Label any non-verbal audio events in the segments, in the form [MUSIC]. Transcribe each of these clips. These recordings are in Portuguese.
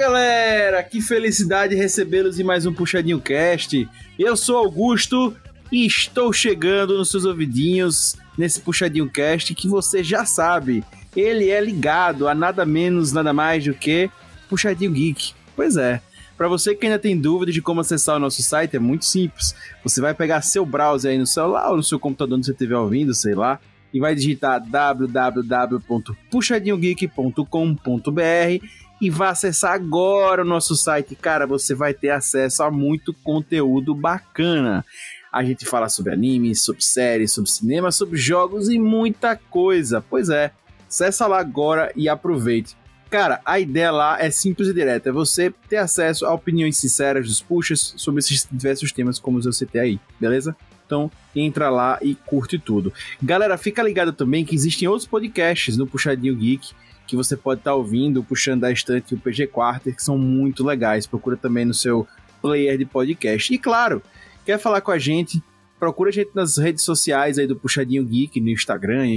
galera! Que felicidade recebê-los em mais um Puxadinho Cast. Eu sou Augusto e estou chegando nos seus ouvidinhos nesse Puxadinho Cast que você já sabe. Ele é ligado a nada menos, nada mais do que Puxadinho Geek. Pois é. Para você que ainda tem dúvida de como acessar o nosso site, é muito simples. Você vai pegar seu browser aí no celular ou no seu computador onde você estiver ouvindo, sei lá, e vai digitar www.puxadinhogeek.com.br e vá acessar agora o nosso site. Cara, você vai ter acesso a muito conteúdo bacana. A gente fala sobre animes, sobre séries, sobre cinema, sobre jogos e muita coisa. Pois é, acessa lá agora e aproveite. Cara, a ideia lá é simples e direta. É você ter acesso a opiniões sinceras dos puxas sobre esses diversos temas como eu citei aí, beleza? Então, entra lá e curte tudo. Galera, fica ligado também que existem outros podcasts no Puxadinho Geek que você pode estar tá ouvindo, puxando da estante o PG Quarter, que são muito legais. Procura também no seu player de podcast. E claro, quer falar com a gente? Procura a gente nas redes sociais aí do Puxadinho Geek, no Instagram e,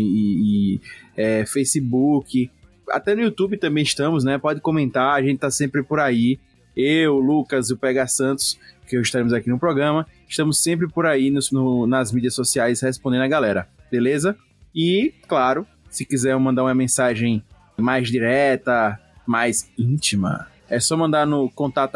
e é, Facebook. Até no YouTube também estamos, né? Pode comentar, a gente tá sempre por aí. Eu, Lucas e o Pega Santos, que estaremos aqui no programa, estamos sempre por aí nos, no, nas mídias sociais respondendo a galera, beleza? E, claro, se quiser mandar uma mensagem mais direta, mais íntima, é só mandar no contato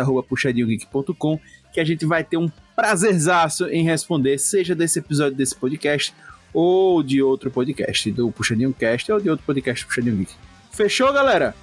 que a gente vai ter um prazerzaço em responder, seja desse episódio desse podcast ou de outro podcast, do Puxadinho Cast ou de outro podcast Puxadinho Geek. Fechou, galera?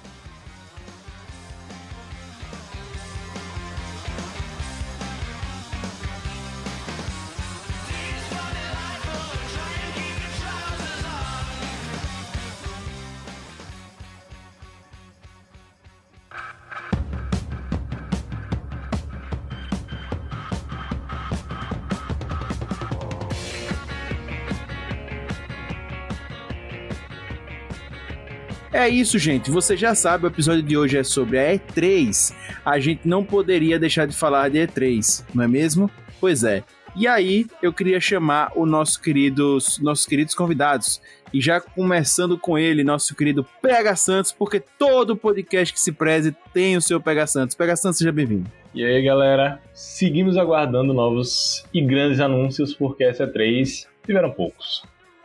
É isso, gente. Você já sabe, o episódio de hoje é sobre a E3. A gente não poderia deixar de falar de E3, não é mesmo? Pois é. E aí, eu queria chamar os nosso queridos, nossos queridos convidados. E já começando com ele, nosso querido PH Santos, porque todo podcast que se preze tem o seu PH Santos. PH Santos, seja bem-vindo. E aí, galera? Seguimos aguardando novos e grandes anúncios, porque essa E3 tiveram poucos.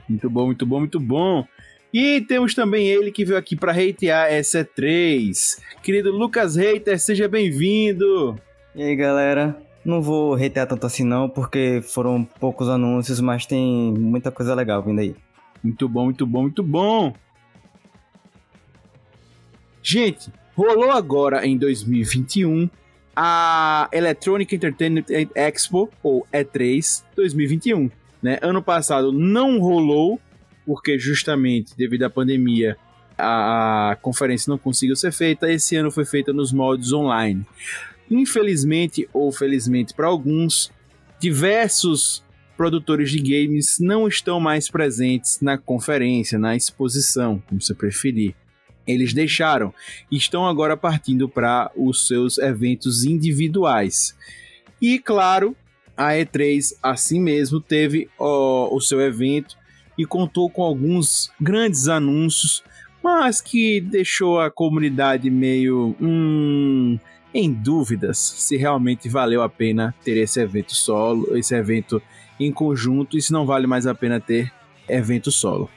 Muito bom, muito bom, muito bom. E temos também ele que veio aqui para hatear essa 3 Querido Lucas Hater, seja bem-vindo. E aí, galera? Não vou hatear tanto assim não, porque foram poucos anúncios, mas tem muita coisa legal vindo aí. Muito bom, muito bom, muito bom. Gente, rolou agora em 2021 a Electronic Entertainment Expo, ou E3 2021. Né? Ano passado não rolou porque justamente devido à pandemia a, conferência não conseguiu ser feita. Esse ano foi feita nos moldes online. Infelizmente ou felizmente para alguns, diversos produtores de games não estão mais presentes na conferência, na exposição, como você preferir. Eles deixaram e estão agora partindo para os seus eventos individuais. E claro, a E3 assim mesmo teve ó, o seu evento e contou com alguns grandes anúncios, mas que deixou a comunidade meio hum, em dúvidas se realmente valeu a pena ter esse evento solo, esse evento em conjunto e se não vale mais a pena ter evento solo.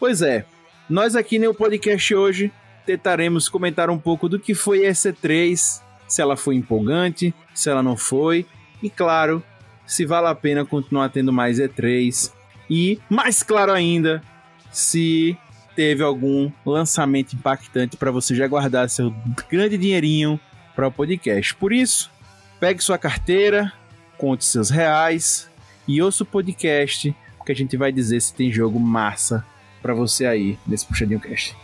Pois é, nós aqui no podcast hoje tentaremos comentar um pouco do que foi essa 3 se ela foi empolgante, se ela não foi, e claro, se vale a pena continuar tendo mais E3 e, mais claro ainda, se teve algum lançamento impactante para você já guardar seu grande dinheirinho para o podcast. Por isso, pegue sua carteira, conte seus reais e ouça o podcast, porque a gente vai dizer se tem jogo massa para você aí nesse Puxadinho Cast.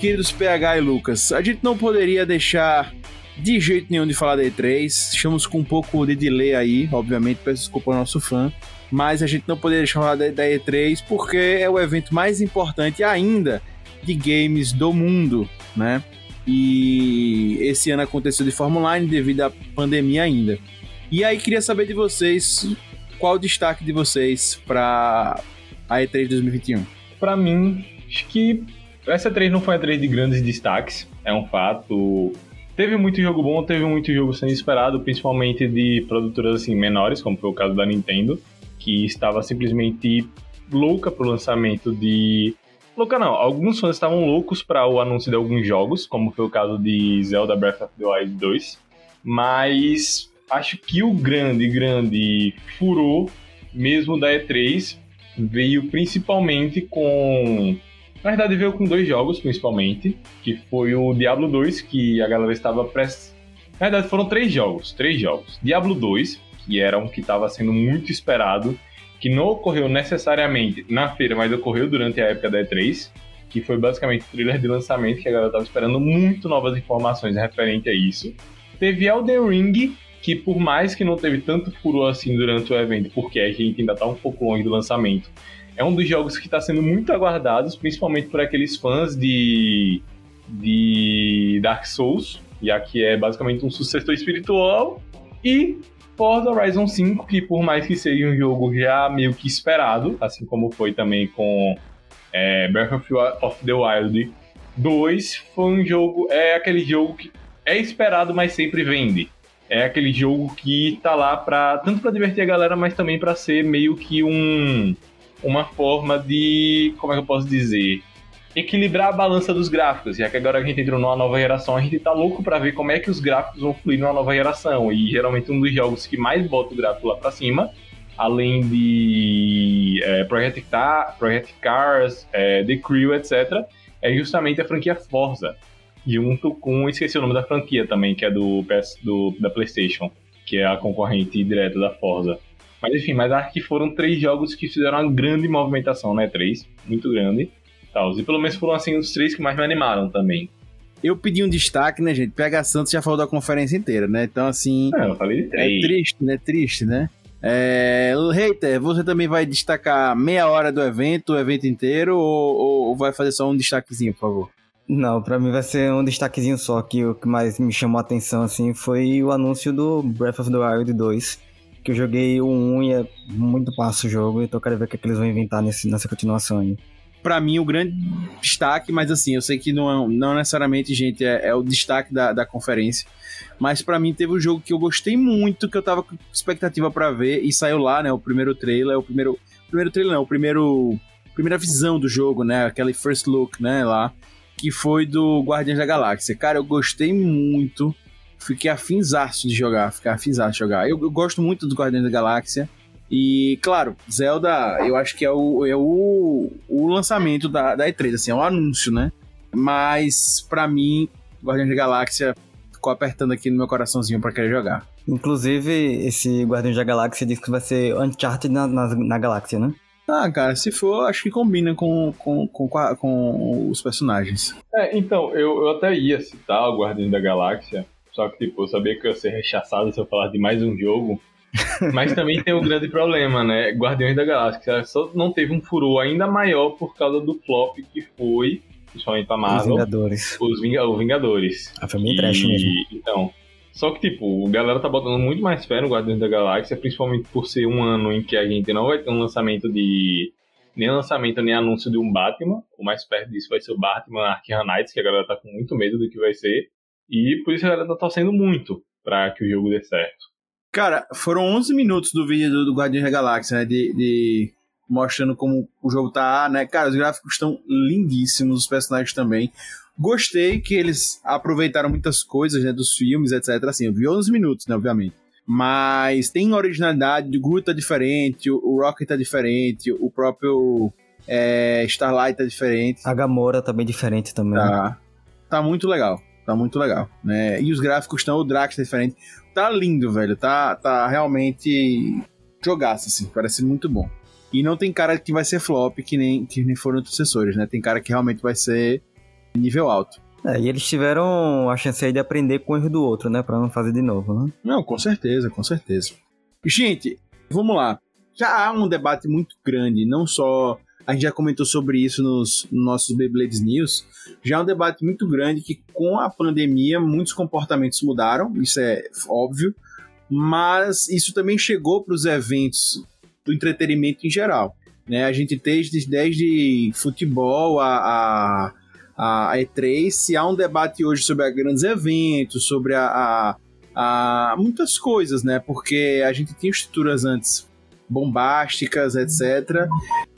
Queridos PH e Lucas, a gente não poderia deixar de jeito nenhum de falar da E3. Estamos com um pouco de delay aí, obviamente, peço desculpa ao nosso fã. Mas a gente não poderia deixar de falar da, da E3 porque é o evento mais importante ainda de games do mundo, né? E esse ano aconteceu de forma online devido à pandemia ainda. E aí queria saber de vocês qual o destaque de vocês para a E3 2021. Para mim, acho que essa E3 não foi uma E3 de grandes destaques, é um fato. Teve muito jogo bom, teve muito jogo sendo esperado, principalmente de produtoras assim menores, como foi o caso da Nintendo, que estava simplesmente louca pro lançamento de Louca não, alguns fãs estavam loucos para o anúncio de alguns jogos, como foi o caso de Zelda Breath of the Wild 2, mas acho que o grande, grande furor mesmo da E3 veio principalmente com. Na verdade, veio com dois jogos, principalmente, que foi o Diablo 2, que a galera estava prestes. Na verdade, foram três jogos, três jogos. Diablo 2, que era um que estava sendo muito esperado, que não ocorreu necessariamente na feira, mas ocorreu durante a época da E3, que foi basicamente o trailer de lançamento que a galera estava esperando muito novas informações referente a isso. Teve Elden Ring, que por mais que não teve tanto furor assim durante o evento, porque a gente ainda está um pouco longe do lançamento, é um dos jogos que está sendo muito aguardados, principalmente por aqueles fãs de, de Dark Souls, já que é basicamente um sucessor espiritual, e Forza Horizon 5, que por mais que seja um jogo já meio que esperado, assim como foi também com é, Breath of the Wild 2, foi um jogo, é aquele jogo que é esperado, mas sempre vende. É aquele jogo que tá lá pra, tanto para divertir a galera, mas também para ser meio que um uma forma de, como é que eu posso dizer, equilibrar a balança dos gráficos, já que agora a gente entrou numa nova geração, a gente tá louco para ver como é que os gráficos vão fluir numa nova geração. E geralmente um dos jogos que mais bota o gráfico lá para cima, além de é, Project, Car, Project Cars, é, The Crew, etc., é justamente a franquia Forza. Junto com, esqueci o nome da franquia também, que é do, PS, do da PlayStation, que é a concorrente direta da Forza. Mas enfim, mas acho que foram três jogos que fizeram uma grande movimentação, né? Três, muito grande tal. E pelo menos foram assim os três que mais me animaram também. Eu pedi um destaque, né, gente? PH Santos já falou da conferência inteira, né? Então, assim. É, eu falei de É triste, né? Triste, né? É, Reiter, você também vai destacar meia hora do evento, o evento inteiro, ou, ou vai fazer só um destaquezinho, por favor? Não, pra mim vai ser um destaquezinho só, que o que mais me chamou a atenção, assim, foi o anúncio do Breath of the Wild 2, que eu joguei o 1 e é muito massa o jogo, então eu quero ver o que, é que eles vão inventar nesse, nessa continuação aí para mim, o grande destaque, mas assim, eu sei que não, é, não necessariamente, gente, é, é o destaque da, da conferência. Mas para mim teve um jogo que eu gostei muito, que eu tava com expectativa para ver, e saiu lá, né? O primeiro trailer, o primeiro. Primeiro trailer, não, o primeiro. Primeira visão do jogo, né? Aquele first look, né? Lá. Que foi do Guardiões da Galáxia. Cara, eu gostei muito. Fiquei afinzaço de jogar. Fiquei afinzaço de jogar. Eu, eu gosto muito do Guardiões da Galáxia. E, claro, Zelda, eu acho que é o, é o, o lançamento da, da E3, assim, é um anúncio, né? Mas, para mim, Guardiões da Galáxia ficou apertando aqui no meu coraçãozinho para querer jogar. Inclusive, esse Guardiões da Galáxia diz que vai ser Uncharted na, na, na galáxia, né? Ah, cara, se for, acho que combina com, com, com, com os personagens. É, então, eu, eu até ia citar o Guardiões da Galáxia, só que, tipo, eu sabia que eu ia ser rechaçado se eu falar de mais um jogo. [LAUGHS] Mas também tem um grande problema, né? Guardiões da Galáxia só não teve um furor ainda maior por causa do flop que foi, principalmente pra Marvel. Os Vingadores. Os, Vinga os Vingadores. A família trash mesmo. Então. Só que, tipo, a galera tá botando muito mais fé no Guardiões da Galáxia, principalmente por ser um ano em que a gente não vai ter um lançamento de. Nem lançamento, nem anúncio de um Batman. O mais perto disso vai ser o Batman Arkham Knights, que a galera tá com muito medo do que vai ser. E por isso a galera tá torcendo muito pra que o jogo dê certo. Cara, foram 11 minutos do vídeo do, do Guardiões da Galáxia, né? De, de, mostrando como o jogo tá, né? Cara, os gráficos estão lindíssimos, os personagens também. Gostei que eles aproveitaram muitas coisas, né? Dos filmes, etc. Assim, eu vi 11 minutos, né? Obviamente. Mas tem originalidade, o Groot tá diferente, o, o Rocket tá diferente, o próprio é, Starlight tá diferente. A Gamora tá bem diferente também. Tá, tá muito legal. Tá muito legal, né? E os gráficos estão, o Drax tá diferente tá lindo, velho. Tá, tá realmente jogaço, assim. Parece muito bom. E não tem cara que vai ser flop, que nem, que nem foram os sucessores, né? Tem cara que realmente vai ser nível alto. É, e eles tiveram a chance aí de aprender com o erro do outro, né? Pra não fazer de novo, né? Não, com certeza, com certeza. Gente, vamos lá. Já há um debate muito grande, não só. A gente já comentou sobre isso nos, nos nossos Beyblades News. Já há um debate muito grande que, com a pandemia, muitos comportamentos mudaram, isso é óbvio, mas isso também chegou para os eventos do entretenimento em geral. Né? A gente tem desde, desde futebol a, a, a E3, se há um debate hoje sobre grandes eventos, sobre a, a a muitas coisas, né? Porque a gente tinha estruturas antes bombásticas, etc.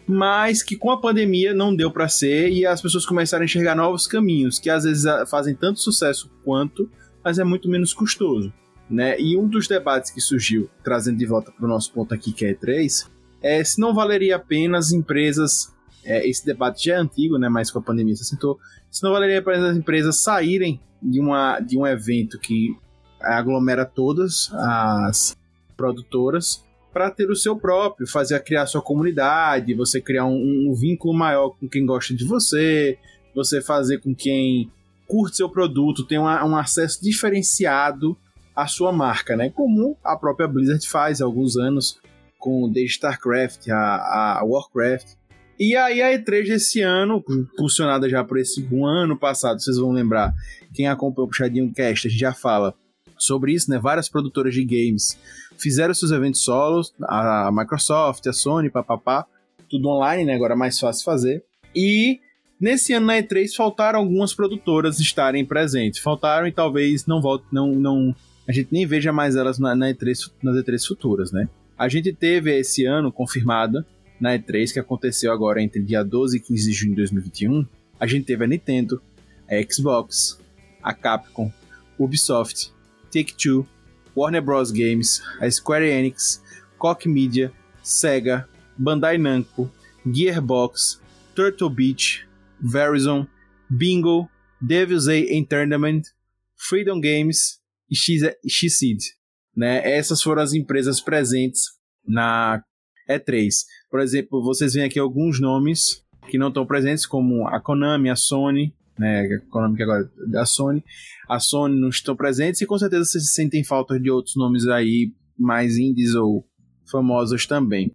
Mas que com a pandemia não deu para ser e as pessoas começaram a enxergar novos caminhos, que às vezes ah, fazem tanto sucesso quanto, mas é muito menos custoso. Né? E um dos debates que surgiu, trazendo de volta para o nosso ponto aqui, que é E3, é se não valeria a pena as empresas. É, esse debate já é antigo, né? mas com a pandemia se sentou. Se não valeria a pena as empresas saírem de, uma, de um evento que aglomera todas as produtoras para ter o seu próprio, fazer criar sua comunidade, você criar um, um, vínculo maior com quem gosta de você, você fazer com quem curte seu produto, tenha um acesso diferenciado à sua marca, né? Como a própria Blizzard faz há alguns anos com The StarCraft, a, a Warcraft. E aí a E3 desse ano, impulsionada já por esse um ano passado, vocês vão lembrar, quem acompanha o Puxadinho Cast, a gente já fala sobre isso, né? Várias produtoras de games fizeram seus eventos solos, a Microsoft, a Sony, papapá, tudo online, né? Agora é mais fácil fazer. E nesse ano na E3 faltaram algumas produtoras estarem presentes. Faltaram e talvez não volte, não, não a gente nem veja mais elas na, na E3, nas E3 futuras, né? A gente teve esse ano confirmada na E3 que aconteceu agora entre dia 12 e 15 de junho de 2021. A gente teve a Nintendo, a Xbox, a Capcom, Ubisoft, Take-Two, Warner Bros. Games, a Square Enix, Koch Media, Sega, Bandai Namco, Gearbox, Turtle Beach, Verizon, Bingo, Devil's A Entertainment, Freedom Games e X-Seed. Né? Essas foram as empresas presentes na E3. Por exemplo, vocês veem aqui alguns nomes que não estão presentes, como a Konami, a Sony, né, econômica agora da Sony. A Sony não estão presentes e com certeza vocês sentem falta de outros nomes aí mais indies ou famosos também.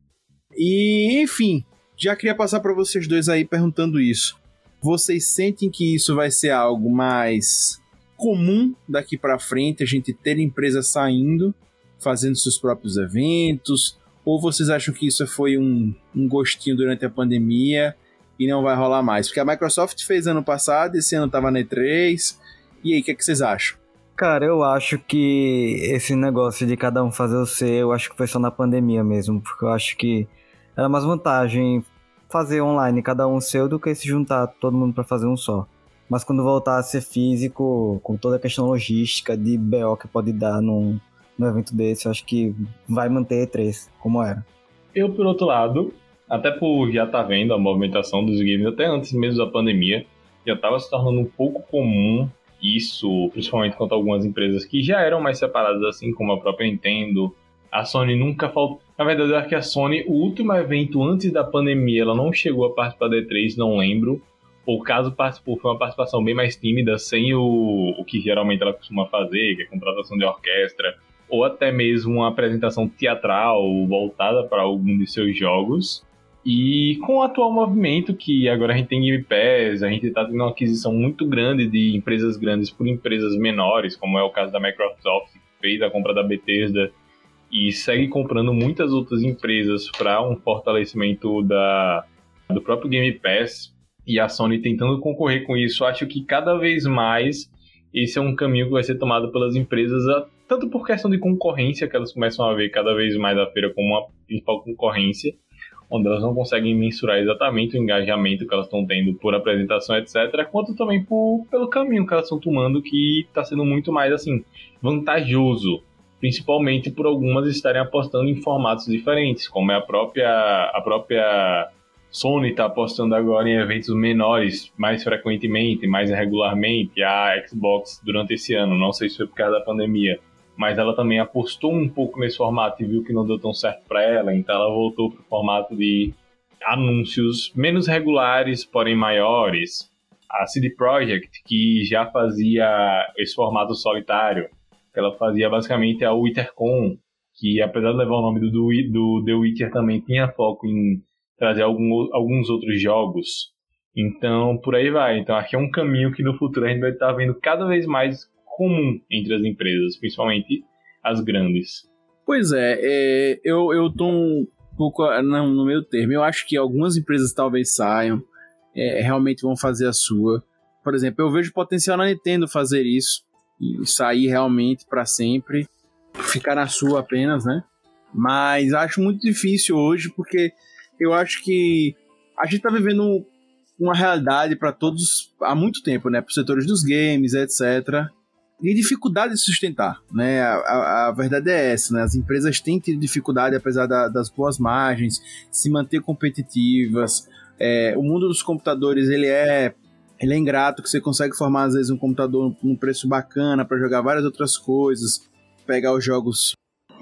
E enfim, já queria passar para vocês dois aí perguntando isso. Vocês sentem que isso vai ser algo mais comum daqui para frente, a gente ter empresas saindo, fazendo seus próprios eventos? Ou vocês acham que isso foi um, um gostinho durante a pandemia e não vai rolar mais. Porque a Microsoft fez ano passado, esse ano tava na E3. E aí, o que, é que vocês acham? Cara, eu acho que esse negócio de cada um fazer o seu, eu acho que foi só na pandemia mesmo, porque eu acho que era mais vantagem fazer online cada um seu do que se juntar todo mundo para fazer um só. Mas quando voltar a ser físico, com toda a questão logística de BO que pode dar num, num evento desse, eu acho que vai manter E3 como era. Eu, por outro lado, até por já estar tá vendo a movimentação dos games, até antes mesmo da pandemia, já estava se tornando um pouco comum isso, principalmente quanto a algumas empresas que já eram mais separadas, assim como a própria Nintendo. A Sony nunca faltou. Na verdade, eu acho que a Sony, o último evento antes da pandemia, ela não chegou a participar da E3, não lembro. Ou caso participou, foi uma participação bem mais tímida, sem o, o que geralmente ela costuma fazer, que é contratação de orquestra, ou até mesmo uma apresentação teatral voltada para algum de seus jogos. E com o atual movimento, que agora a gente tem Game Pass, a gente está tendo uma aquisição muito grande de empresas grandes por empresas menores, como é o caso da Microsoft, que fez a compra da Bethesda e segue comprando muitas outras empresas para um fortalecimento da, do próprio Game Pass e a Sony tentando concorrer com isso. Acho que cada vez mais esse é um caminho que vai ser tomado pelas empresas, tanto por questão de concorrência, que elas começam a ver cada vez mais a feira como uma principal concorrência, onde elas não conseguem mensurar exatamente o engajamento que elas estão tendo por apresentação, etc., quanto também por, pelo caminho que elas estão tomando, que está sendo muito mais assim vantajoso, principalmente por algumas estarem apostando em formatos diferentes, como é a própria a própria Sony está apostando agora em eventos menores, mais frequentemente, mais regularmente, a Xbox durante esse ano, não sei se foi por causa da pandemia mas ela também apostou um pouco nesse formato e viu que não deu tão certo para ela, então ela voltou para o formato de anúncios menos regulares, porém maiores. a CD Projekt, que já fazia esse formato solitário, ela fazia basicamente a Withercon, que apesar de levar o nome do, do The Witcher também tinha foco em trazer algum, alguns outros jogos. Então, por aí vai. Então, que é um caminho que no futuro a gente vai estar vendo cada vez mais comum entre as empresas, principalmente as grandes. Pois é, é eu, eu tô um pouco no, no meio termo. Eu acho que algumas empresas talvez saiam, é, realmente vão fazer a sua. Por exemplo, eu vejo potencial na Nintendo fazer isso e sair realmente para sempre, ficar na sua apenas, né? Mas acho muito difícil hoje porque eu acho que a gente tá vivendo uma realidade para todos há muito tempo, né? Para os setores dos games, etc. E dificuldade de sustentar, né? A, a, a, verdade é essa, né? As empresas têm tido dificuldade, apesar da, das boas margens, se manter competitivas. É, o mundo dos computadores, ele é ele é ingrato, que você consegue formar às vezes um computador num preço bacana para jogar várias outras coisas, pegar os jogos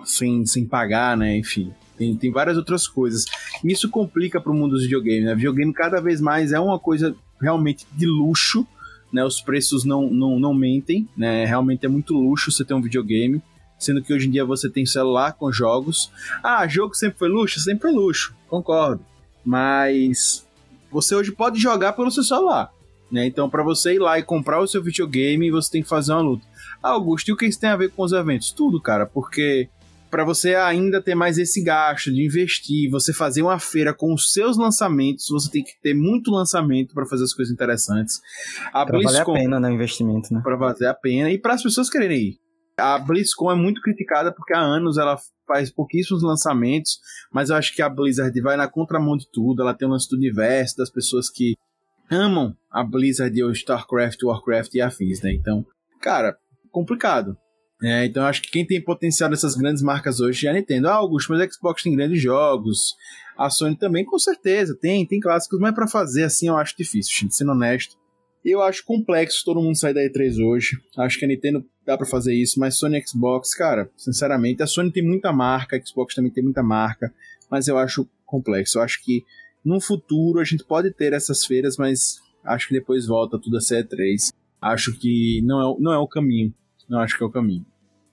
sem, sem pagar, né? Enfim, tem, tem várias outras coisas. Isso complica para o mundo dos videogames, né? Videogame cada vez mais é uma coisa realmente de luxo, né? Os preços não, não, não mentem, né? Realmente é muito luxo você ter um videogame, sendo que hoje em dia você tem celular com jogos. Ah, jogo sempre foi luxo? Sempre foi luxo, concordo. Mas você hoje pode jogar pelo seu celular. Né? Então, para você ir lá e comprar o seu videogame, você tem que fazer uma luta. Ah, Augusto, e o que isso tem a ver com os eventos? Tudo, cara, porque para você ainda ter mais esse gasto de investir, você fazer uma feira com os seus lançamentos, você tem que ter muito lançamento para fazer as coisas interessantes. A pra BlizzCon, valer a pena no né, investimento, né? Para valer a pena e para as pessoas quererem ir. A BlizzCon é muito criticada porque há anos ela faz pouquíssimos lançamentos, mas eu acho que a Blizzard vai na contramão de tudo, ela tem um lance do universo, das pessoas que amam a Blizzard ou StarCraft, Warcraft e afins, né? Então, cara, complicado. É, então acho que quem tem potencial dessas grandes marcas hoje é a Nintendo. Ah, Augusto, mas a Xbox tem grandes jogos. A Sony também, com certeza, tem, tem clássicos, mas para fazer assim eu acho difícil, gente, sendo honesto. Eu acho complexo todo mundo sair da E3 hoje. Acho que a Nintendo dá para fazer isso, mas Sony e Xbox, cara, sinceramente, a Sony tem muita marca, a Xbox também tem muita marca, mas eu acho complexo. Eu acho que num futuro a gente pode ter essas feiras, mas acho que depois volta tudo a ser 3 Acho que não é, não é o caminho. Não acho que é o caminho.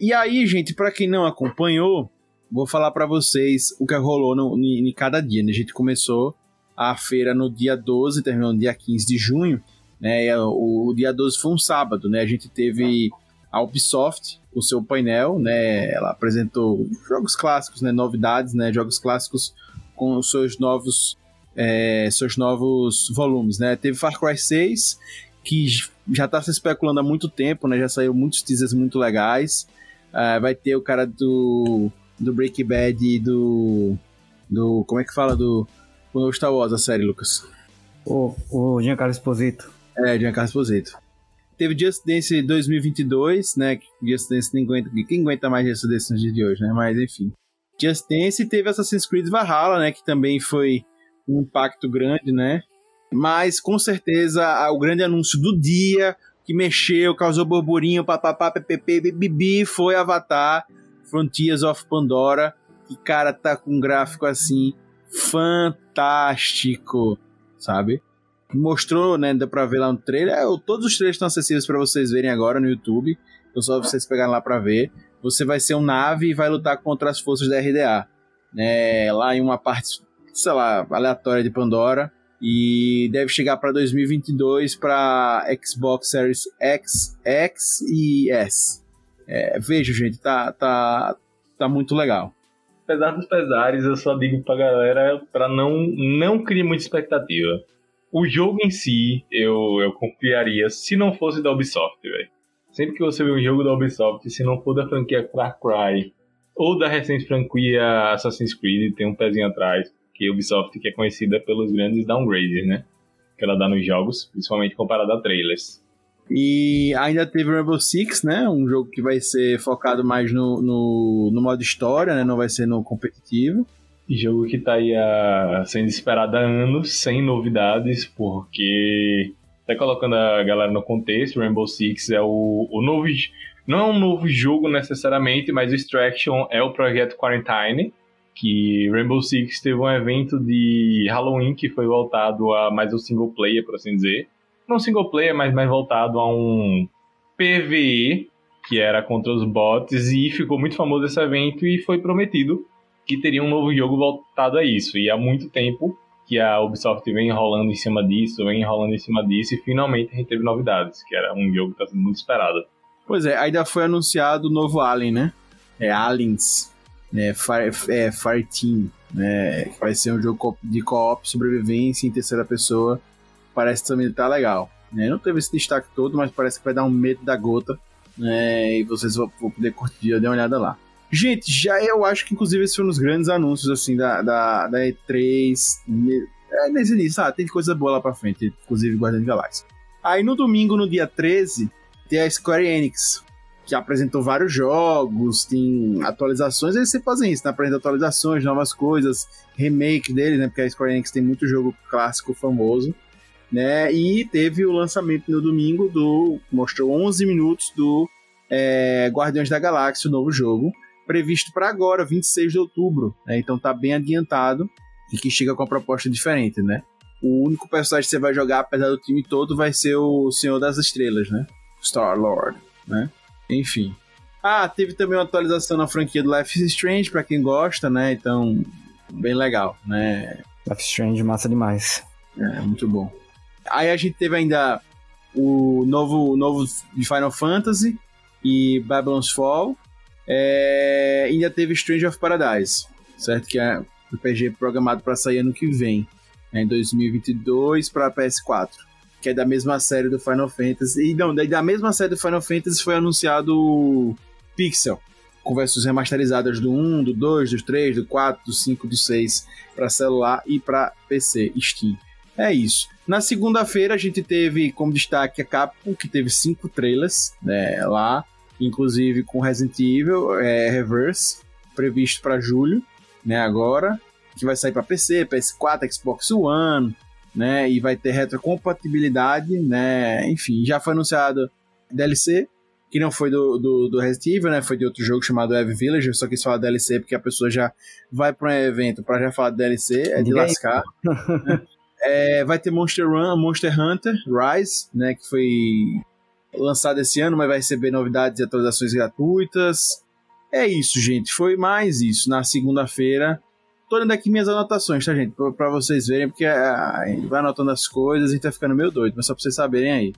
E aí, gente, para quem não acompanhou, vou falar para vocês o que rolou no, em, cada dia. Né? A gente começou a feira no dia 12, terminou no dia 15 de junho. Né? O, o dia 12 foi um sábado, né? A gente teve a Ubisoft, o seu painel, né? Ela apresentou jogos clássicos, né? Novidades, né? Jogos clássicos com os seus novos é, seus novos volumes, né? Teve Far Cry 6, que já está se especulando há muito tempo, né? Já saiu muitos teasers muito legais. Uh, vai ter o cara do, do Breaking Bad e do, do... Como é que fala? Do, do Star Wars, a série, Lucas. O, o Giancarlo Esposito. É, Giancarlo Esposito. Teve Just Dance 2022, né? Just Dance ninguém aguenta, quem aguenta mais Just Dance nos dias de hoje, né? Mas enfim. Just Dance teve Assassin's Creed Valhalla, né? Que também foi um impacto grande, né? Mas com certeza o grande anúncio do dia que mexeu, causou burburinho, papapá, ppp, bibi, foi Avatar Frontiers of Pandora. Que cara tá com um gráfico assim fantástico, sabe? Mostrou, né? Dá pra ver lá no trailer. É, todos os trailers estão acessíveis para vocês verem agora no YouTube. Então só vocês pegarem lá para ver. Você vai ser um nave e vai lutar contra as forças da RDA. Né, lá em uma parte sei lá, aleatória de Pandora. E deve chegar para 2022 para Xbox Series X, X e S. É, gente, tá, tá, tá muito legal. Apesar dos pesares, eu só digo pra galera para não, não criar muita expectativa. O jogo em si, eu, eu confiaria se não fosse da Ubisoft, velho. Sempre que você vê um jogo da Ubisoft, se não for da franquia Far Cry ou da recente franquia Assassin's Creed, tem um pezinho atrás que a Ubisoft que é conhecida pelos grandes downgrades, né? Que ela dá nos jogos, principalmente comparado a trailers. E ainda teve Rainbow Six, né? Um jogo que vai ser focado mais no, no, no modo história, né? Não vai ser no competitivo. Jogo que tá aí a, sendo esperado há anos, sem novidades, porque até colocando a galera no contexto, Rainbow Six é o, o novo. Não é um novo jogo necessariamente, mas o Extraction é o projeto Quarantine, que Rainbow Six teve um evento de Halloween que foi voltado a mais um single player, por assim dizer. não single player, mas mais voltado a um PVE, que era contra os bots, e ficou muito famoso esse evento e foi prometido que teria um novo jogo voltado a isso. E há muito tempo que a Ubisoft vem enrolando em cima disso, vem enrolando em cima disso, e finalmente a gente teve novidades, que era um jogo que está sendo muito esperado. Pois é, ainda foi anunciado o novo Alien, né? É Aliens, né? Fire, é, Fireteam, né? Que vai ser um jogo de co-op, sobrevivência em terceira pessoa. Parece também tá legal. Né? Não teve esse destaque todo, mas parece que vai dar um medo da gota. Né? E vocês vão, poder curtir, dê uma olhada lá. Gente, já eu acho que inclusive esse foi um dos grandes anúncios assim da, da, da E3. É, nesse início, ah, tem coisa boa lá pra frente, inclusive Guardião de Galáxia. Aí no domingo, no dia 13, tem a Square Enix, que apresentou vários jogos, tem atualizações, eles sempre fazem isso, né? Apresenta atualizações, novas coisas, remake deles, né? Porque a Square Enix tem muito jogo clássico famoso, né? E teve o lançamento no domingo do. mostrou 11 minutos do é, Guardiões da Galáxia, o novo jogo, previsto para agora, 26 de outubro, né? Então tá bem adiantado e que chega com uma proposta diferente, né? O único personagem que você vai jogar, apesar do time todo, vai ser o Senhor das Estrelas, né? Star-Lord, né? Enfim. Ah, teve também uma atualização na franquia do Life is Strange, para quem gosta, né? Então, bem legal, né? Life is Strange, massa demais. É, muito bom. Aí a gente teve ainda o novo, novo de Final Fantasy e Babylon's Fall. É, ainda teve Strange of Paradise, certo? Que é um RPG programado para sair ano que vem, né? em 2022 para PS4 que é da mesma série do Final Fantasy. E não, da mesma série do Final Fantasy foi anunciado Pixel, com versões remasterizadas do 1, do 2, do 3, do 4, do 5, do 6 para celular e para PC, Steam. É isso. Na segunda-feira a gente teve como destaque a Capcom, que teve cinco trailers né, lá, inclusive com Resident Evil é, Reverse, previsto para julho, né, agora, que vai sair para PC, PS4, Xbox One, né? E vai ter retrocompatibilidade, né? Enfim, já foi anunciado DLC, que não foi do, do, do Resident Evil, né? Foi de outro jogo chamado Eve Village. Eu só quis falar DLC porque a pessoa já vai para um evento para já falar DLC, é de lascar. né? [LAUGHS] é, vai ter Monster Run, Monster Hunter Rise, né? Que foi lançado esse ano, mas vai receber novidades e atualizações gratuitas. É isso, gente. Foi mais isso. Na segunda-feira Tô olhando aqui minhas anotações, tá, gente? Pra, pra vocês verem, porque a gente vai anotando as coisas e tá ficando meio doido, mas só pra vocês saberem aí.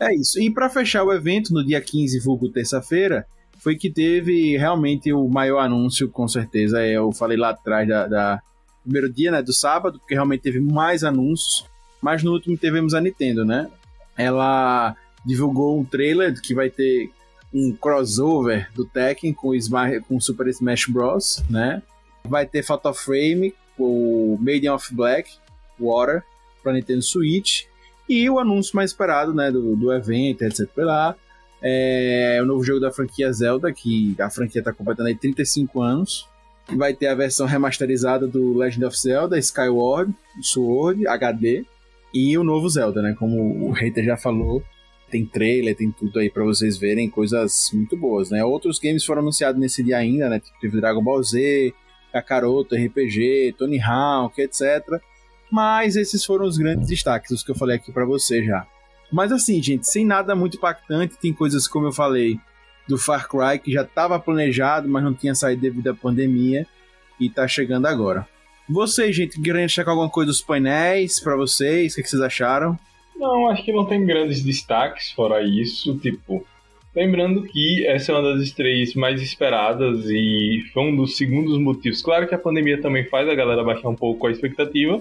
É isso. E para fechar o evento, no dia 15, vulgo terça-feira, foi que teve realmente o maior anúncio, com certeza. É, eu falei lá atrás da, da primeiro dia, né, do sábado, porque realmente teve mais anúncios. Mas no último tivemos a Nintendo, né? Ela divulgou um trailer que vai ter um crossover do Tekken com o, com Super Smash Bros, né? Vai ter Fatal Frame, o Maiden of Black, Water, para Nintendo Switch. E o anúncio mais esperado né, do, do evento, etc. Lá, é o novo jogo da franquia Zelda, que a franquia está completando aí 35 anos. Vai ter a versão remasterizada do Legend of Zelda, Skyward, Sword, HD. E o novo Zelda, né? Como o Hater já falou, tem trailer, tem tudo aí para vocês verem, coisas muito boas, né? Outros games foram anunciados nesse dia ainda, né? Tipo, teve Dragon Ball Z, Kakaroto, RPG, Tony Hawk, etc. Mas esses foram os grandes destaques, os que eu falei aqui para você já. Mas assim, gente, sem nada muito impactante, tem coisas como eu falei do Far Cry que já estava planejado, mas não tinha saído devido à pandemia e tá chegando agora. Vocês, gente, querem checar alguma coisa dos painéis para vocês? O que, que vocês acharam? Não, acho que não tem grandes destaques fora isso. Tipo, Lembrando que essa é uma das estreias mais esperadas e foi um dos segundos motivos. Claro que a pandemia também faz a galera baixar um pouco a expectativa,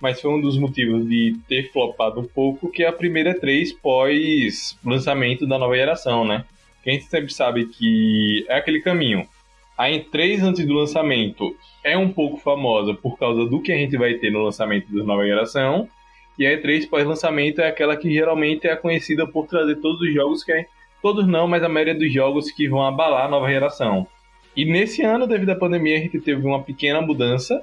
mas foi um dos motivos de ter flopado um pouco, que é a primeira E3 pós lançamento da nova geração, né? Que a gente sempre sabe que é aquele caminho. A E3 antes do lançamento é um pouco famosa por causa do que a gente vai ter no lançamento da nova geração, e a E3 pós-lançamento é aquela que geralmente é conhecida por trazer todos os jogos que Todos não, mas a maioria dos jogos que vão abalar a nova geração. E nesse ano, devido à pandemia, a gente teve uma pequena mudança,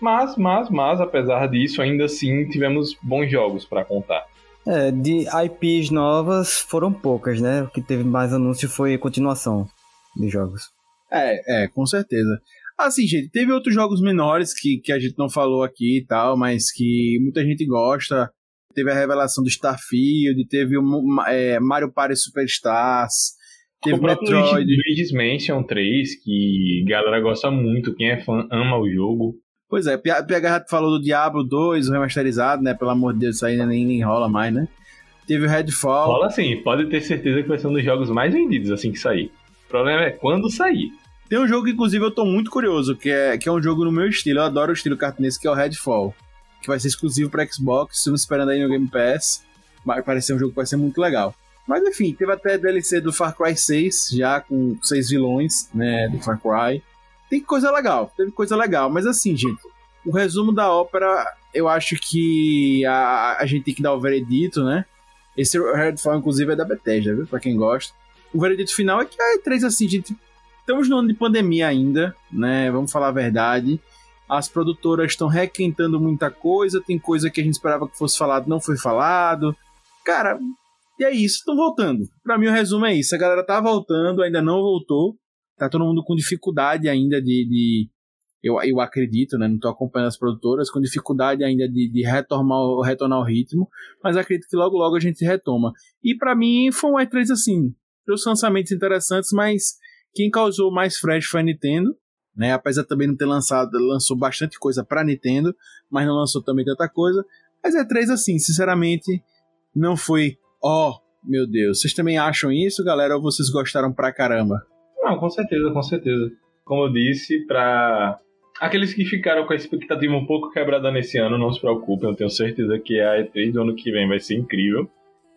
mas, mas, mas, apesar disso, ainda assim tivemos bons jogos para contar. É, de IPs novas foram poucas, né? O que teve mais anúncio foi continuação de jogos. É, é, com certeza. Assim, gente, teve outros jogos menores que, que a gente não falou aqui e tal, mas que muita gente gosta. Teve a revelação do Starfield, teve o é, Mario Party Superstars, teve o Metroid. Luigi's Mansion 3, que a galera gosta muito, quem é fã ama o jogo. Pois é, PH falou do Diablo 2, o remasterizado, né? Pelo amor de Deus, isso aí nem, nem rola mais, né? Teve o Redfall. Rola sim, pode ter certeza que vai ser um dos jogos mais vendidos assim que sair. O problema é quando sair. Tem um jogo que, inclusive, eu tô muito curioso, que é, que é um jogo no meu estilo. Eu adoro o estilo cartunesco, que é o Redfall. Que vai ser exclusivo para Xbox, estamos esperando aí no Game Pass. Vai parecer um jogo que vai ser muito legal. Mas enfim, teve até DLC do Far Cry 6, já com seis vilões, né, do Far Cry. Tem coisa legal, teve coisa legal. Mas assim, gente, o resumo da ópera, eu acho que a, a gente tem que dar o veredito, né? Esse Redfall, inclusive, é da Bethesda, viu? Pra quem gosta. O veredito final é que a E3, assim, gente, estamos no ano de pandemia ainda, né? Vamos falar a verdade. As produtoras estão requentando muita coisa, tem coisa que a gente esperava que fosse falado, não foi falado. Cara, e é isso, estão voltando. Para mim o resumo é isso, a galera tá voltando, ainda não voltou. Tá todo mundo com dificuldade ainda de, de eu, eu acredito, né? Não tô acompanhando as produtoras, com dificuldade ainda de, de retornar, retornar o ritmo, mas acredito que logo logo a gente retoma. E para mim foi um E3 assim, trouxe lançamentos interessantes, mas quem causou mais fresh foi a Nintendo, né? Apesar também não ter lançado, lançou bastante coisa para Nintendo, mas não lançou também tanta coisa. Mas é três assim, sinceramente, não foi, ó, oh, meu Deus. Vocês também acham isso, galera, ou vocês gostaram pra caramba? Não, com certeza, com certeza. Como eu disse, para aqueles que ficaram com a expectativa um pouco quebrada nesse ano, não se preocupem, eu tenho certeza que a E3 do ano que vem vai ser incrível.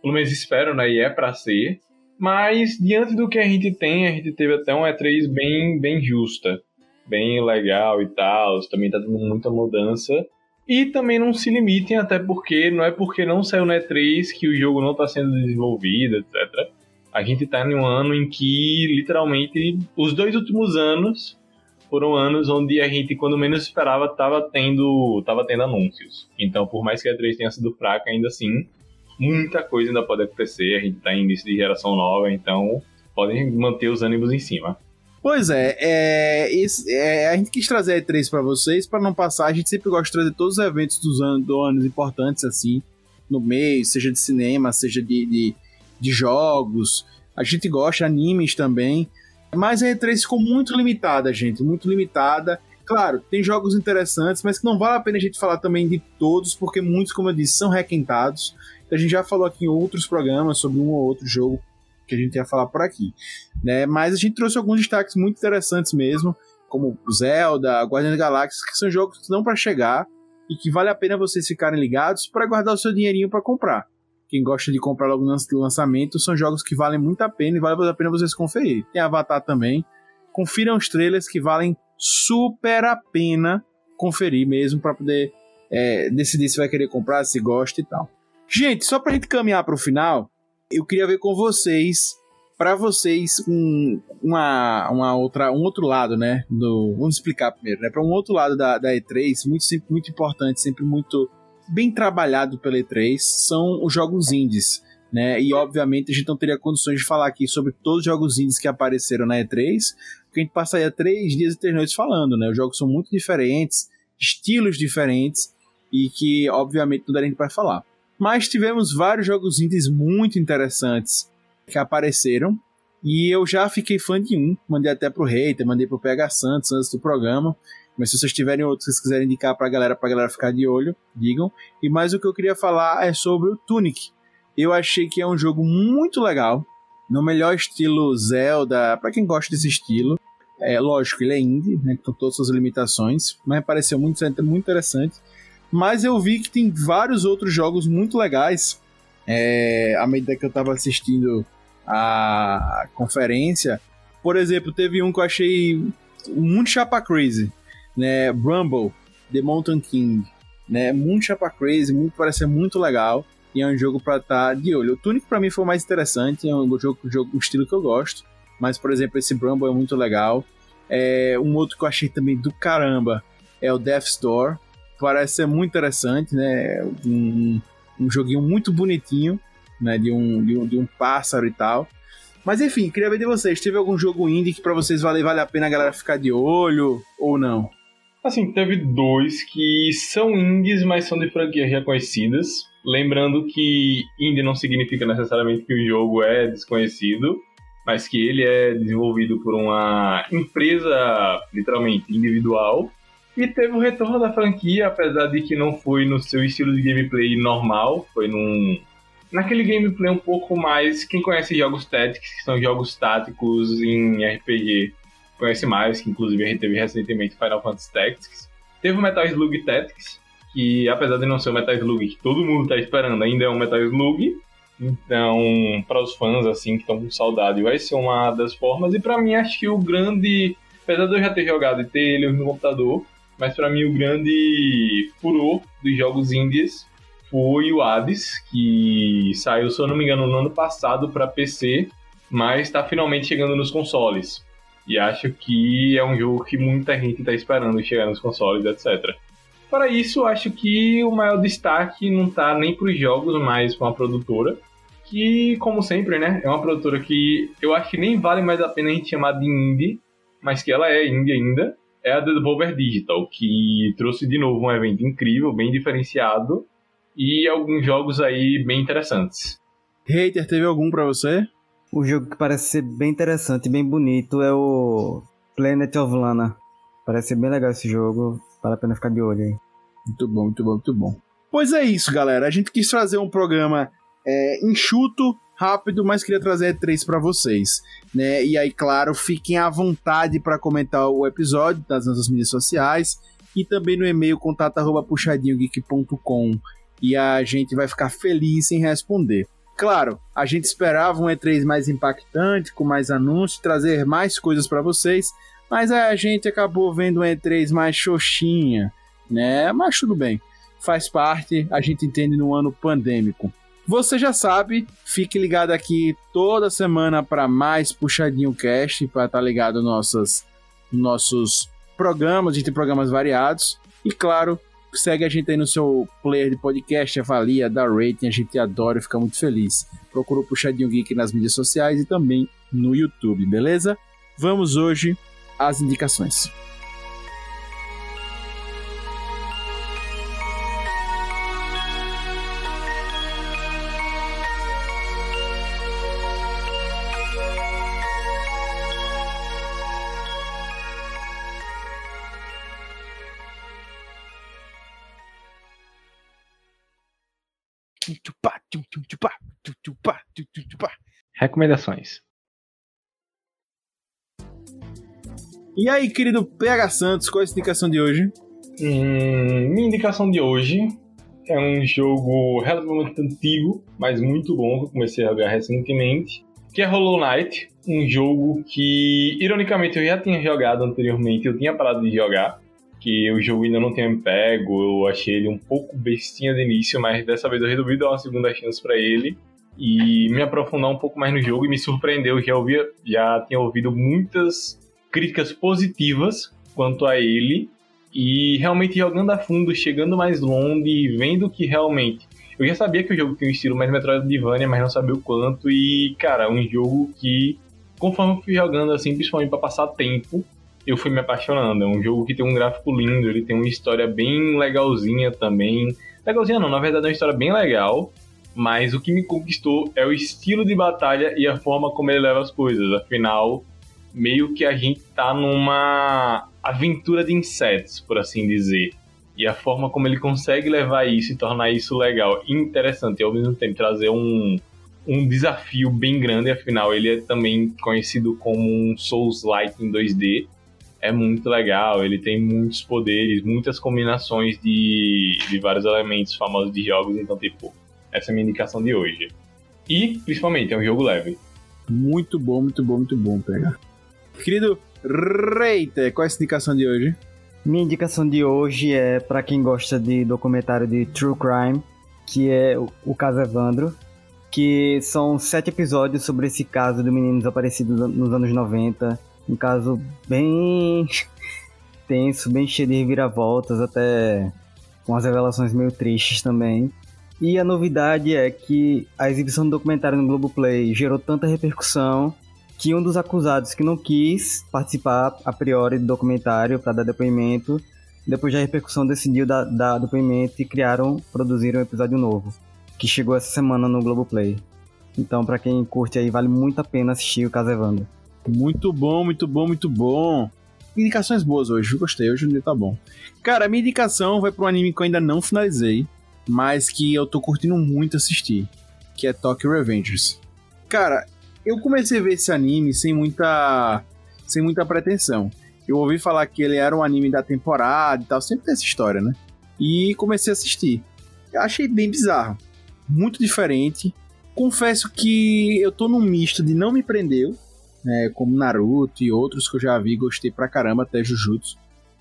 Pelo menos espero, né? E é pra ser. Mas, diante do que a gente tem, a gente teve até uma E3 bem, bem justa, bem legal e tal. Também tá tendo muita mudança. E também não se limitem, até porque não é porque não saiu na E3 que o jogo não está sendo desenvolvido, etc. A gente está em um ano em que, literalmente, os dois últimos anos foram anos onde a gente, quando menos esperava, estava tendo, tava tendo anúncios. Então, por mais que a E3 tenha sido fraca, ainda assim, muita coisa ainda pode acontecer. A gente está em início de geração nova, então podem manter os ânimos em cima. Pois é, é, esse, é, a gente quis trazer a E3 para vocês, para não passar. A gente sempre gosta de trazer todos os eventos dos anos, do anos importantes, assim, no mês, seja de cinema, seja de, de, de jogos. A gente gosta, animes também. Mas a E3 ficou muito limitada, gente, muito limitada. Claro, tem jogos interessantes, mas que não vale a pena a gente falar também de todos, porque muitos, como eu disse, são requentados. A gente já falou aqui em outros programas sobre um ou outro jogo que a gente ia falar por aqui. Né? Mas a gente trouxe alguns destaques muito interessantes mesmo, como Zelda, Guardião da Galáxia, que são jogos que estão para chegar e que vale a pena vocês ficarem ligados para guardar o seu dinheirinho para comprar. Quem gosta de comprar logo no lançamento, são jogos que valem muito a pena e vale a pena vocês conferir. Tem Avatar também. Confiram os trailers que valem super a pena conferir mesmo para poder é, decidir se vai querer comprar, se gosta e tal. Gente, só pra gente caminhar pro final, eu queria ver com vocês, para vocês, um, uma, uma outra, um outro lado, né? Do, vamos explicar primeiro, né? Para um outro lado da, da E3, muito, sempre, muito importante, sempre muito bem trabalhado pela E3, são os jogos indies. Né? E obviamente a gente não teria condições de falar aqui sobre todos os jogos indies que apareceram na E3, porque a gente passaria três dias e três noites falando, né? Os jogos são muito diferentes, estilos diferentes, e que obviamente não daria para falar. Mas tivemos vários jogos indies muito interessantes que apareceram. E eu já fiquei fã de um. Mandei até pro Hater, mandei pro PH Santos antes do programa. Mas se vocês tiverem outros que vocês quiserem indicar pra galera, pra galera ficar de olho, digam. E mais o que eu queria falar é sobre o Tunic. Eu achei que é um jogo muito legal. No melhor estilo Zelda, para quem gosta desse estilo. É lógico, ele é indie, né, com todas as suas limitações, mas pareceu muito, muito interessante. Mas eu vi que tem vários outros jogos muito legais. É, à medida que eu tava assistindo a conferência, por exemplo, teve um que eu achei muito chapa crazy, né? Rumble, The Mountain King, né? Muito chapa crazy, muito, parece muito legal e é um jogo para estar tá de olho. O Tunic para mim foi mais interessante, é um jogo, jogo, um estilo que eu gosto, mas por exemplo esse Rumble é muito legal. É, um outro que eu achei também do caramba é o Death Store, parece ser muito interessante, né? Um, um joguinho muito bonitinho, né? De um, de um, de um pássaro e tal. Mas enfim, queria ver de vocês. Teve algum jogo indie que pra vocês vale, vale a pena a galera ficar de olho ou não? Assim, teve dois que são indies, mas são de franquias reconhecidas. Lembrando que indie não significa necessariamente que o jogo é desconhecido, mas que ele é desenvolvido por uma empresa, literalmente, individual. E teve o retorno da franquia, apesar de que não foi no seu estilo de gameplay normal, foi num naquele gameplay um pouco mais. Quem conhece jogos Tactics, que são jogos táticos em RPG, conhece mais, que inclusive a gente teve recentemente Final Fantasy Tactics. Teve o Metal Slug Tactics, que apesar de não ser o Metal Slug que todo mundo está esperando, ainda é um Metal Slug. Então, para os fãs assim que estão com saudade, vai ser uma das formas. E para mim, acho que o grande. Apesar de eu já ter jogado e ter ele no computador, mas para mim o grande furor dos jogos indies foi o Hades, que saiu, se eu não me engano, no ano passado para PC, mas está finalmente chegando nos consoles. E acho que é um jogo que muita gente está esperando chegar nos consoles, etc. Para isso, acho que o maior destaque não está nem para os jogos, mas para uma produtora. Que, como sempre, né, é uma produtora que eu acho que nem vale mais a pena a gente chamar de indie, mas que ela é indie ainda. É a Devolver Digital, que trouxe de novo um evento incrível, bem diferenciado e alguns jogos aí bem interessantes. Hater, teve algum para você? O jogo que parece ser bem interessante e bem bonito é o Planet of Lana. Parece ser bem legal esse jogo, vale a pena ficar de olho aí. Muito bom, muito bom, muito bom. Pois é isso, galera. A gente quis trazer um programa é, enxuto, rápido, mas queria trazer três para vocês, né? E aí, claro, fiquem à vontade para comentar o episódio nas nossas mídias sociais e também no e-mail contato@puxadinhogeek.com e a gente vai ficar feliz em responder. Claro, a gente esperava um E3 mais impactante, com mais anúncios, trazer mais coisas para vocês, mas a gente acabou vendo um E3 mais xoxinha, né? Mas tudo bem, faz parte, a gente entende no ano pandêmico. Você já sabe, fique ligado aqui toda semana para mais Puxadinho Cast, para estar tá ligado nos nossos, nossos programas, a gente tem programas variados. E claro, Segue a gente aí no seu player de podcast, avalia, dá rating, a gente adora e fica muito feliz. Procura o Puxadinho Geek nas mídias sociais e também no YouTube, beleza? Vamos hoje às indicações. Recomendações. E aí, querido PH Santos, qual é a indicação de hoje? Hum, minha indicação de hoje é um jogo relativamente antigo, mas muito bom, que eu comecei a jogar recentemente, que é Hollow Knight, um jogo que, ironicamente, eu já tinha jogado anteriormente, eu tinha parado de jogar, que o jogo ainda não tinha me pego, eu achei ele um pouco bestinha de início, mas dessa vez eu resolvi dar uma segunda chance para ele e me aprofundar um pouco mais no jogo e me surpreendeu, já ouvia, já tinha ouvido muitas críticas positivas quanto a ele e realmente jogando a fundo, chegando mais longe, vendo que realmente eu já sabia que o jogo tinha um estilo mais Metroidvania, mas não sabia o quanto e cara, um jogo que conforme eu fui jogando assim, principalmente para passar tempo, eu fui me apaixonando. É um jogo que tem um gráfico lindo, ele tem uma história bem legalzinha também. Legalzinha não, na verdade é uma história bem legal, mas o que me conquistou é o estilo de batalha e a forma como ele leva as coisas. Afinal, meio que a gente tá numa aventura de insetos, por assim dizer. E a forma como ele consegue levar isso e tornar isso legal e interessante e ao mesmo tempo trazer um, um desafio bem grande, afinal ele é também conhecido como um Souls-like em 2D é muito legal, ele tem muitos poderes, muitas combinações de, de vários elementos famosos de jogos, então, tipo, essa é a minha indicação de hoje. E, principalmente, é um jogo leve. Muito bom, muito bom, muito bom, pega. Querido Reiter, qual é a indicação de hoje? Minha indicação de hoje é para quem gosta de documentário de True Crime, que é o caso Evandro, que são sete episódios sobre esse caso do menino desaparecido nos anos 90 um caso bem [LAUGHS] tenso, bem cheio de reviravoltas, até com as revelações meio tristes também. E a novidade é que a exibição do documentário no Globoplay gerou tanta repercussão que um dos acusados que não quis participar a priori do documentário para dar depoimento Depois da repercussão decidiu dar, dar depoimento e criaram, produziram um episódio novo, que chegou essa semana no Globoplay. Então, para quem curte aí, vale muito a pena assistir o Casevando. Muito bom, muito bom, muito bom. Indicações boas hoje, gostei, hoje o dia tá bom. Cara, minha indicação vai um anime que eu ainda não finalizei, mas que eu tô curtindo muito assistir, que é Tokyo Revengers. Cara, eu comecei a ver esse anime sem muita sem muita pretensão. Eu ouvi falar que ele era um anime da temporada e tal, sempre tem essa história, né? E comecei a assistir. Eu achei bem bizarro, muito diferente. Confesso que eu tô num misto de não me prendeu, né, como Naruto e outros que eu já vi, gostei pra caramba, até Jujutsu.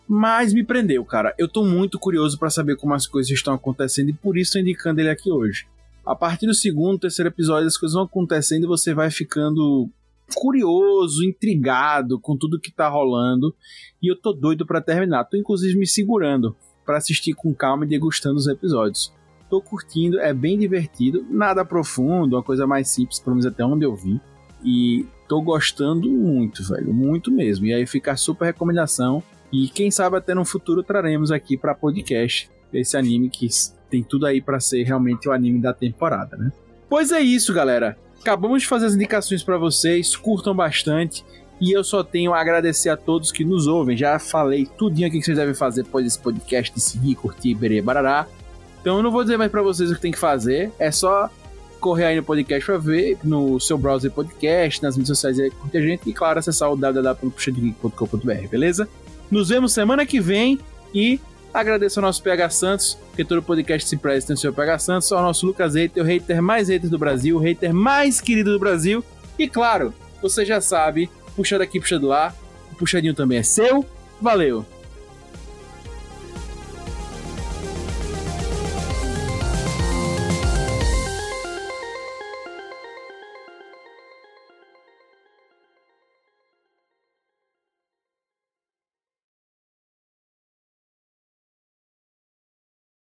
Mas me prendeu, cara. Eu tô muito curioso para saber como as coisas estão acontecendo e por isso tô indicando ele aqui hoje. A partir do segundo, terceiro episódio, as coisas vão acontecendo e você vai ficando curioso, intrigado com tudo que tá rolando. E eu tô doido para terminar. Tô inclusive me segurando para assistir com calma e degustando os episódios. Tô curtindo, é bem divertido, nada profundo, uma coisa mais simples, pelo menos até onde eu vi. E tô gostando muito, velho, muito mesmo. E aí fica a super recomendação. E quem sabe até no futuro traremos aqui para podcast esse anime que tem tudo aí para ser realmente o anime da temporada, né? Pois é isso, galera. Acabamos de fazer as indicações para vocês, curtam bastante. E eu só tenho a agradecer a todos que nos ouvem. Já falei tudinho aqui que vocês devem fazer depois desse podcast, de seguir, curtir, berê, barará. Então eu não vou dizer mais para vocês o que tem que fazer. É só correr aí no podcast pra ver, no seu browser podcast, nas mídias sociais aí, curtir a gente. E claro, acessar o www.puxadegeek.com.br, beleza? Nos vemos semana que vem e agradeço ao nosso PH Santos, que todo podcast se presta tem o seu PH Santos, ao nosso Lucas Hater, o hater mais hater do Brasil, o hater mais querido do Brasil. E claro, você já sabe, puxa daqui, puxa do lá, o puxadinho também é seu. Valeu!